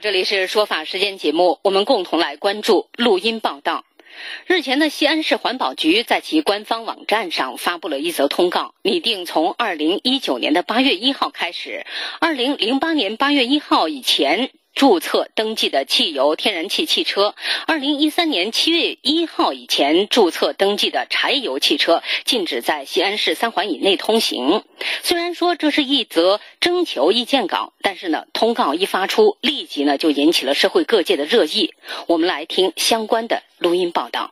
这里是说法时间节目，我们共同来关注录音报道。日前呢，西安市环保局在其官方网站上发布了一则通告，拟定从二零一九年的八月一号开始，二零零八年八月一号以前。注册登记的汽油、天然气汽车，二零一三年七月一号以前注册登记的柴油汽车，禁止在西安市三环以内通行。虽然说这是一则征求意见稿，但是呢，通告一发出，立即呢就引起了社会各界的热议。我们来听相关的录音报道。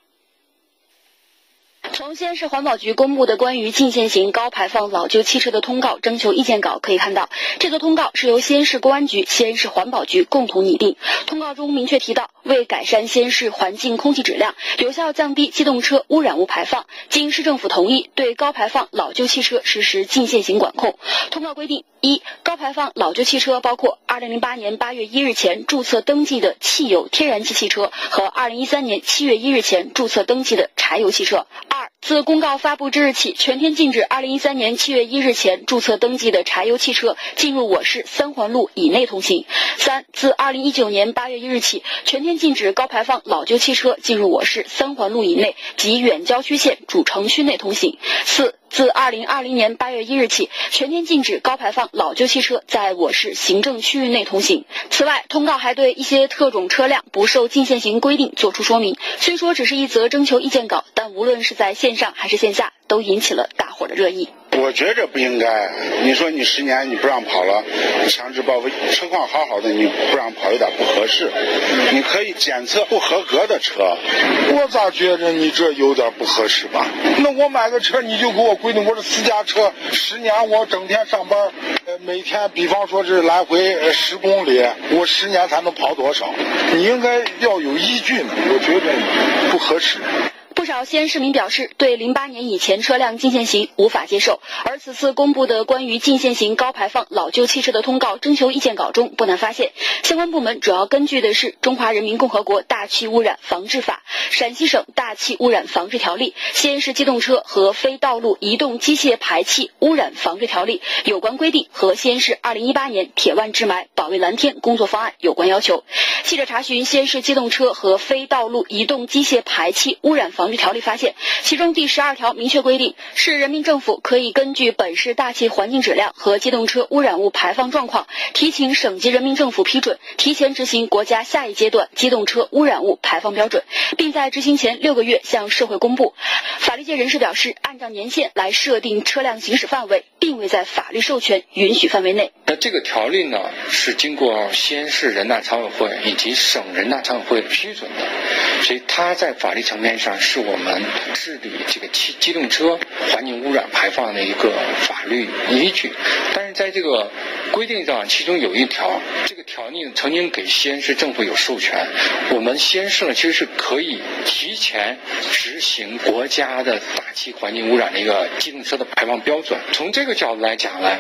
从西安市环保局公布的关于禁限行高排放老旧汽车的通告征求意见稿可以看到，这个通告是由西安市公安局、西安市环保局共同拟定。通告中明确提到，为改善西安市环境空气质量，有效降低机动车污染物排放，经市政府同意，对高排放老旧汽车实施禁限行管控。通告规定：一、高排放老旧汽车包括2008年8月1日前注册登记的汽油、天然气汽车和2013年7月1日前注册登记的柴油汽车。二、自公告发布之日起，全天禁止2013年7月1日前注册登记的柴油汽车进入我市三环路以内通行。三、自2019年8月1日起，全天禁止高排放老旧汽车进入我市三环路以内及远郊区县主城区内通行。四、自二零二零年八月一日起，全天禁止高排放老旧汽车在我市行政区域内通行。此外，通告还对一些特种车辆不受禁限行规定作出说明。虽说只是一则征求意见稿，但无论是在线上还是线下，都引起了大伙的热议。我觉着不应该。你说你十年你不让跑了，强制报废，车况好好的你不让跑有点不合适。你可以检测不合格的车。我咋觉着你这有点不合适吧？那我买个车你就给我规定我是私家车，十年我整天上班，呃，每天比方说是来回十公里，我十年才能跑多少？你应该要有依据呢。我觉得不合适。不少西安市民表示，对零八年以前车辆禁限行无法接受。而此次公布的关于禁限行高排放老旧汽车的通告征求意见稿中，不难发现，相关部门主要根据的是《中华人民共和国大气污染防治法》、陕西省大气污染防治条例、西安市机动车和非道路移动机械排气污染防治条例有关规定和西安市二零一八年铁腕治霾、保卫蓝天工作方案有关要求。记者查询西安市机动车和非道路移动机械排气污染防防条例发现，其中第十二条明确规定，市人民政府可以根据本市大气环境质量和机动车污染物排放状况，提请省级人民政府批准，提前执行国家下一阶段机动车污染物排放标准，并在执行前六个月向社会公布。法律界人士表示，按照年限来设定车辆行驶范围，并未在法律授权允许范围内。那这个条例呢，是经过西安市人大常委会以及省人大常委会批准的，所以它在法律层面上是。我们治理这个汽机动车环境污染排放的一个法律依据，但是在这个规定上，其中有一条，这个条例曾经给西安市政府有授权，我们西安市呢其实是可以提前执行国家的大气环境污染的一个机动车的排放标准。从这个角度来讲呢，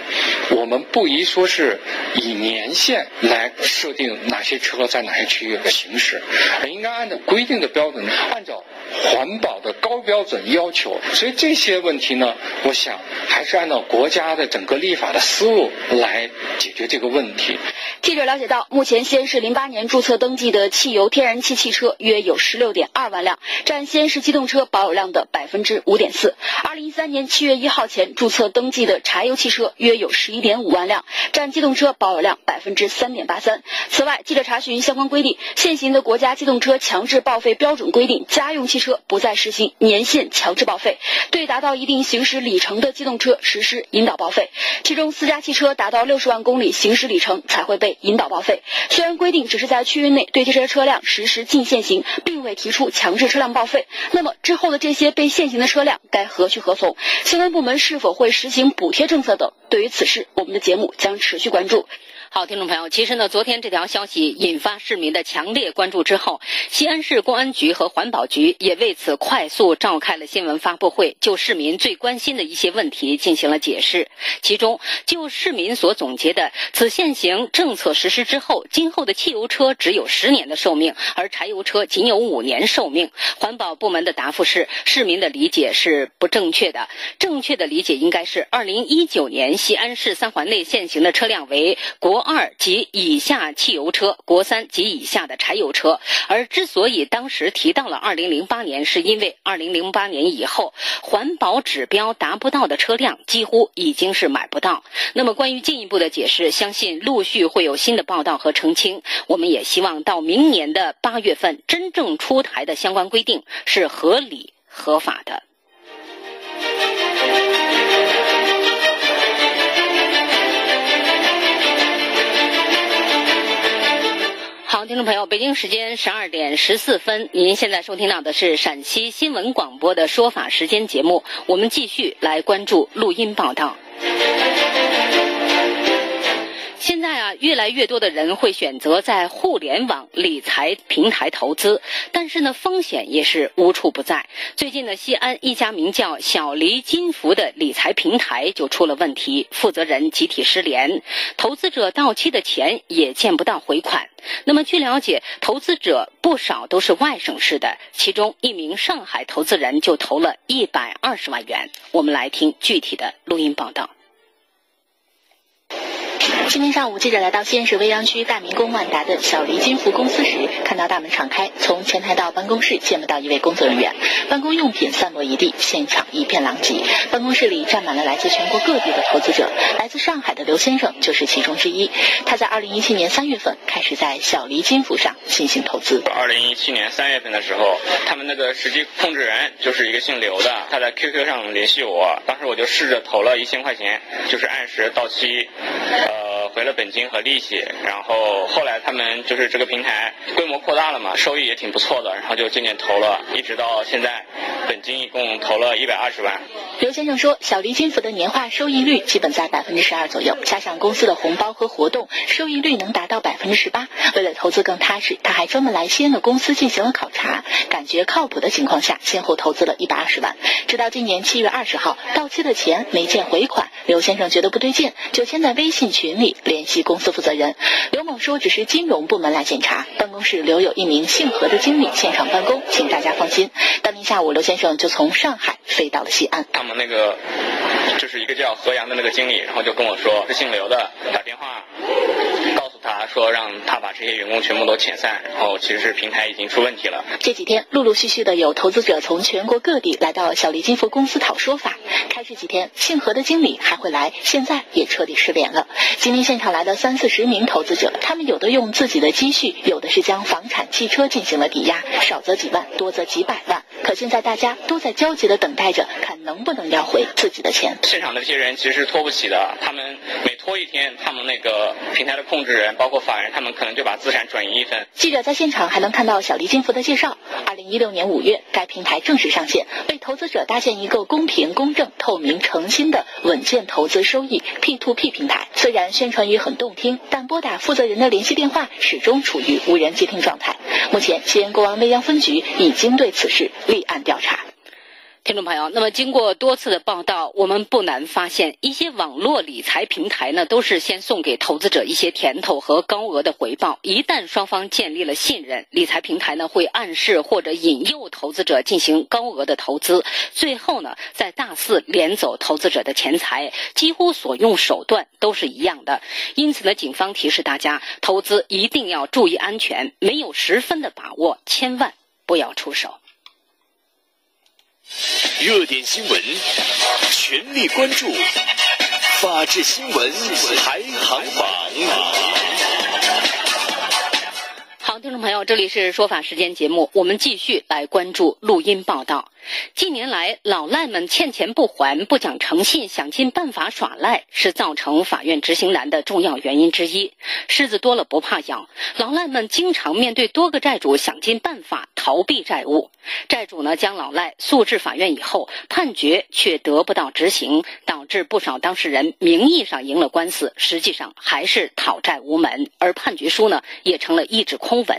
我们不宜说是以年限来设定哪些车在哪些区域行驶，而应该按照规定的标准，按照。环保的高标准要求，所以这些问题呢，我想还是按照国家的整个立法的思路来解决这个问题。记者了解到，目前西安市零八年注册登记的汽油、天然气汽车约有十六点二万辆，占西安市机动车保有量的百分之五点四。二零一三年七月一号前注册登记的柴油汽车约有十一点五万辆，占机动车保有量百分之三点八三。此外，记者查询相关规定，现行的国家机动车强制报废标准规定，家用汽车车不再实行年限强制报废，对达到一定行驶里程的机动车实施引导报废，其中私家汽车达到六十万公里行驶里程才会被。引导报废，虽然规定只是在区域内对这些车辆实施禁限行，并未提出强制车辆报废，那么之后的这些被限行的车辆该何去何从？相关部门是否会实行补贴政策等？对于此事，我们的节目将持续关注。好，听众朋友，其实呢，昨天这条消息引发市民的强烈关注之后，西安市公安局和环保局也为此快速召开了新闻发布会，就市民最关心的一些问题进行了解释。其中，就市民所总结的，此限行政策实施之后，今后的汽油车只有十年的寿命，而柴油车仅有五年寿命。环保部门的答复是，市民的理解是不正确的，正确的理解应该是，二零一九年西安市三环内限行的车辆为国。二及以下汽油车、国三及以下的柴油车。而之所以当时提到了二零零八年，是因为二零零八年以后环保指标达不到的车辆几乎已经是买不到。那么关于进一步的解释，相信陆续会有新的报道和澄清。我们也希望到明年的八月份，真正出台的相关规定是合理合法的。朋友，北京时间十二点十四分，您现在收听到的是陕西新闻广播的说法时间节目，我们继续来关注录音报道。现在啊，越来越多的人会选择在互联网理财平台投资，但是呢，风险也是无处不在。最近呢，西安一家名叫“小黎金服”的理财平台就出了问题，负责人集体失联，投资者到期的钱也见不到回款。那么，据了解，投资者不少都是外省市的，其中一名上海投资人就投了一百二十万元。我们来听具体的录音报道。今天上午，记者来到西安市未央区大明宫万达的小黎金服公司时，看到大门敞开，从前台到办公室见不到一位工作人员，办公用品散落一地，现场一片狼藉。办公室里站满了来自全国各地的投资者，来自上海的刘先生就是其中之一。他在二零一七年三月份开始在小黎金服上进行投资。二零一七年三月份的时候，他们那个实际控制人就是一个姓刘的，他在 QQ 上联系我，当时我就试着投了一千块钱，就是按时到期，回了本金和利息，然后后来他们就是这个平台规模扩大了嘛，收益也挺不错的，然后就渐渐投了，一直到现在，本金一共投了一百二十万。刘先生说，小黎金服的年化收益率基本在百分之十二左右，加上公司的红包和活动，收益率能达到百分之十八。为了投资更踏实，他还专门来西安的公司进行了考察，感觉靠谱的情况下，先后投资了一百二十万。直到今年七月二十号，到期的钱没见回款，刘先生觉得不对劲，就先在微信群里。联系公司负责人刘某说：“只是金融部门来检查，办公室留有一名姓何的经理现场办公，请大家放心。”当天下午，刘先生就从上海飞到了西安。他们那个就是一个叫何阳的那个经理，然后就跟我说是姓刘的，打电话他说让他把这些员工全部都遣散，然后其实是平台已经出问题了。这几天陆陆续续的有投资者从全国各地来到小丽金服公司讨说法。开始几天，姓何的经理还会来，现在也彻底失联了。今天现场来了三四十名投资者，他们有的用自己的积蓄，有的是将房产、汽车进行了抵押，少则几万，多则几百万。可现在大家都在焦急的等待着，看能不能要回自己的钱。现场的这些人其实是拖不起的，他们每拖一天，他们那个平台的控制人，包括法人，他们可能就把资产转移一分。记者在现场还能看到小黎金服的介绍。二零一六年五月，该平台正式上线，为投资者搭建一个公平、公正、透明、诚心的稳健投资收益 P to P 平台。虽然宣传语很动听，但拨打负责人的联系电话始终处于无人接听状态。目前，西安公安未央分局已经对此事立案调查。听众朋友，那么经过多次的报道，我们不难发现，一些网络理财平台呢，都是先送给投资者一些甜头和高额的回报。一旦双方建立了信任，理财平台呢会暗示或者引诱投资者进行高额的投资，最后呢再大肆连走投资者的钱财，几乎所用手段都是一样的。因此呢，警方提示大家，投资一定要注意安全，没有十分的把握，千万不要出手。热点新闻，全力关注。法治新闻排行榜。听众朋友，这里是说法时间节目，我们继续来关注录音报道。近年来，老赖们欠钱不还、不讲诚信、想尽办法耍赖，是造成法院执行难的重要原因之一。虱子多了不怕痒，老赖们经常面对多个债主，想尽办法逃避债务。债主呢，将老赖诉至法院以后，判决却得不到执行，导致不少当事人名义上赢了官司，实际上还是讨债无门，而判决书呢，也成了一纸空文。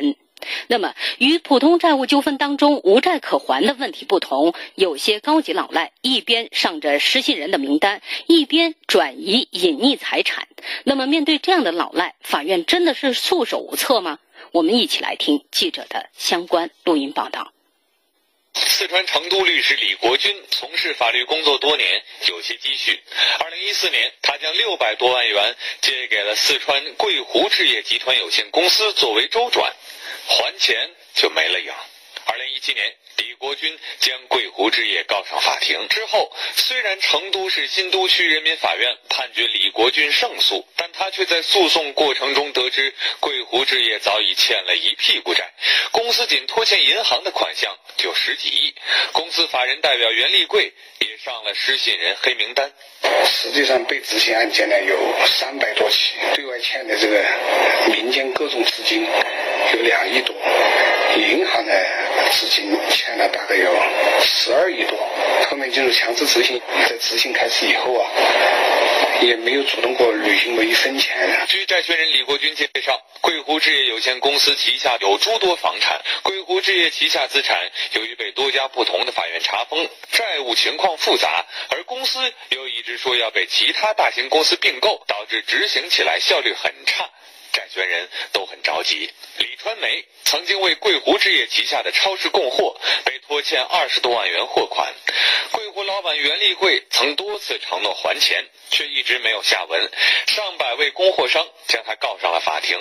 那么，与普通债务纠纷当中无债可还的问题不同，有些高级老赖一边上着失信人的名单，一边转移隐匿财产。那么，面对这样的老赖，法院真的是束手无策吗？我们一起来听记者的相关录音报道。四川成都律师李国军从事法律工作多年，有些积蓄。二零一四年，他将六百多万元借给了四川桂湖置业集团有限公司作为周转，还钱就没了影。二零一七年，李国军将桂湖置业告上法庭之后，虽然成都市新都区人民法院判决李国军胜诉，但他却在诉讼过程中得知桂湖置业早已欠了一屁股债，公司仅拖欠银行的款项就十几亿，公司法人代表袁立贵也上了失信人黑名单。实际上被执行案件呢有三百多起，对外欠的这个民间各种资金有两亿多，银行呢资金欠了大概有十二亿多。后面进入强制执行，在执行开始以后啊，也没有主动过履行过一分钱。据债权人李国军介绍，桂湖置业有限公司旗下有诸多房产，桂湖置业旗下资产由于被多家不同的法院查封，债务情况复杂，而公司又一直说要被其他大型公司并购，导致执行起来效率很差。债权人都很着急。李川梅曾经为桂湖置业旗下的超市供货，被拖欠二十多万元货款。桂湖老板袁立贵曾多次承诺还钱，却一直没有下文。上百位供货商将他告上了法庭，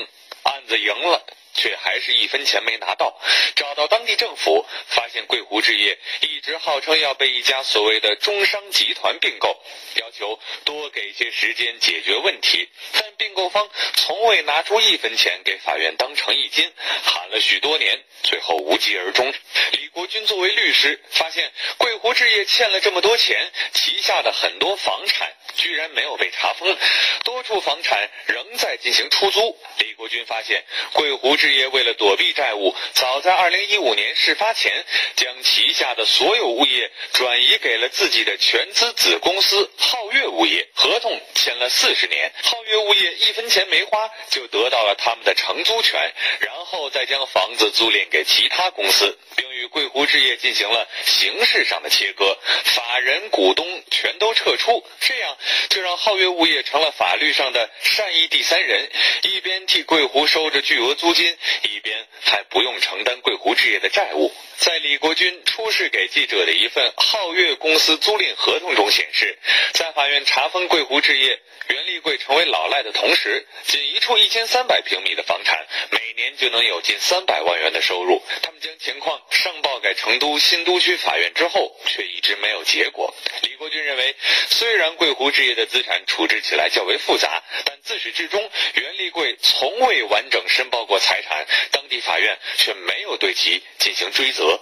案子赢了。却还是一分钱没拿到。找到当地政府，发现桂湖置业一直号称要被一家所谓的中商集团并购，要求多给些时间解决问题，但并购方从未拿出一分钱给法院当成一金，喊了许多年，最后无疾而终。李国军作为律师，发现桂湖置业欠了这么多钱，旗下的很多房产居然没有被查封，多处房产仍在进行出租。李国军发现桂湖置。业为了躲避债务，早在二零一五年事发前，将旗下的所有物业转移给了自己的全资子公司皓月物业，合同签了四十年。皓月物业一分钱没花，就得到了他们的承租权，然后再将房子租赁给其他公司，并与桂湖置业进行了形式上的切割，法人股东全都撤出，这样这让皓月物业成了法律上的善意第三人，一边替桂湖收着巨额租金。一边还不用承担桂湖置业的债务。在李国军出示给记者的一份皓月公司租赁合同中显示，在法院查封桂湖置业、袁立贵成为老赖的同时，仅一处一千三百平米的房产，每年就能有近三百万元的收入。他们将情况上报给成都新都区法院之后，却一直没有结果。李国军认为，虽然桂湖置业的资产处置起来较为复杂，但自始至终，袁立贵从未完整申报过财产，当地法院却没有对其进行追责。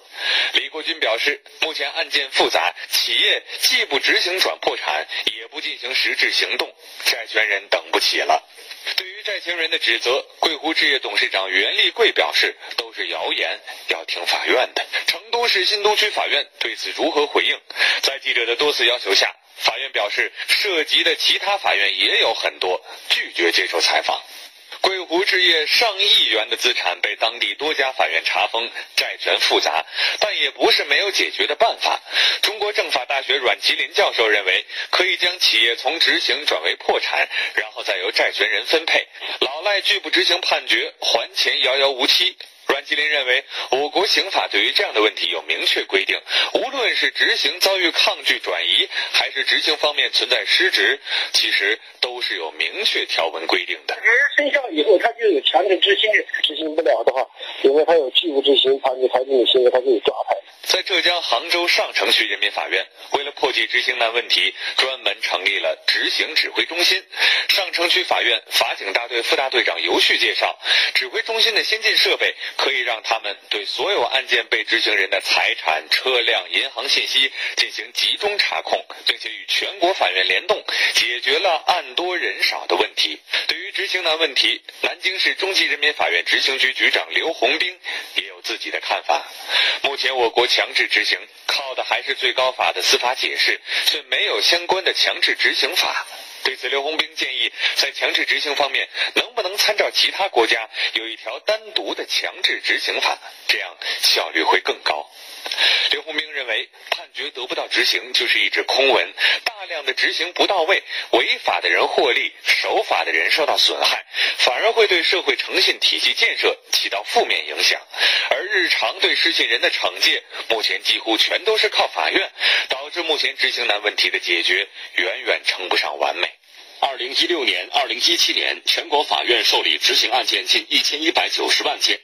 李国军表示，目前案件复杂，企业既不执行转破产，也不进行实质行动，债权人等不起了。对于债权人的指责，桂湖置业董事长袁立贵表示，都是谣言，要听法院的。成都市新都区法院对此如何回应？在记者的多次要求下，法院表示，涉及的其他法院也有很多，拒绝接受采访。桂湖置业上亿元的资产被当地多家法院查封，债权复杂，但也不是没有解决的办法。中国政法大学阮吉林教授认为，可以将企业从执行转为破产，然后再由债权人分配。老赖拒不执行判决，还钱遥遥无期。阮吉林认为，我国刑法对于这样的问题有明确规定，无论是执行遭遇抗拒转移，还是执行方面存在失职，其实都是有明确条文规定的。人生效以后，他就有强制执行，执行不了的话，因为他有拒不执行判决，他就有行为，他就有抓拍。在浙江杭州上城区人民法院，为了破解执行难问题，专门成立了执行指挥中心。上城区法院法警大队副大队长尤旭介绍，指挥中心的先进设备可以让他们对所有案件被执行人的财产、车辆、银行信息进行集中查控，并且与全国法院联动，解决了案多人少的问题。对于执行难问题，南京市中级人民法院执行局局长刘洪兵也有自己的看法。目前我国强强制执行靠的还是最高法的司法解释，却没有相关的强制执行法。对此，刘洪兵建议，在强制执行方面，能不能参照其他国家有一条单独的强制执行法，这样效率会更高。刘洪兵认为，判决得不到执行就是一纸空文，大量的执行不到位，违法的人获利，守法的人受到损害，反而会对社会诚信体系建设起到负面影响。而日常对失信人的惩戒，目前几乎全都是靠法院，导致目前执行难问题的解决远远称不上完美。二零一六年、二零一七年，全国法院受理执行案件近一千一百九十万件，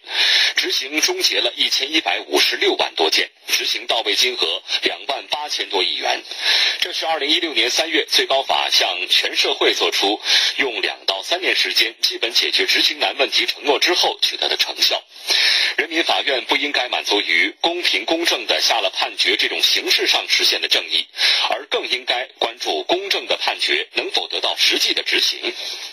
执行终结了一千一百五十六万多件，执行到位金额两万八千多亿元。这是二零一六年三月最高法向全社会作出用两到三年时间基本解决执行难问题承诺之后取得的成效。人民法院不应该满足于公平公正的下了判决这种形式上实现的正义，而更应该关注公正的判决能否得到实际的执行。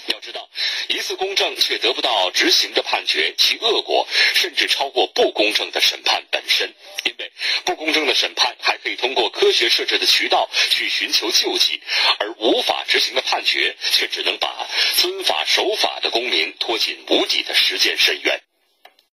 要知道，一次公正却得不到执行的判决，其恶果甚至超过不公正的审判本身。因为不公正的审判还可以通过科学设置的渠道去寻求救济，而无法执行的判决却只能把遵法守法的公民拖进无底的时间深渊。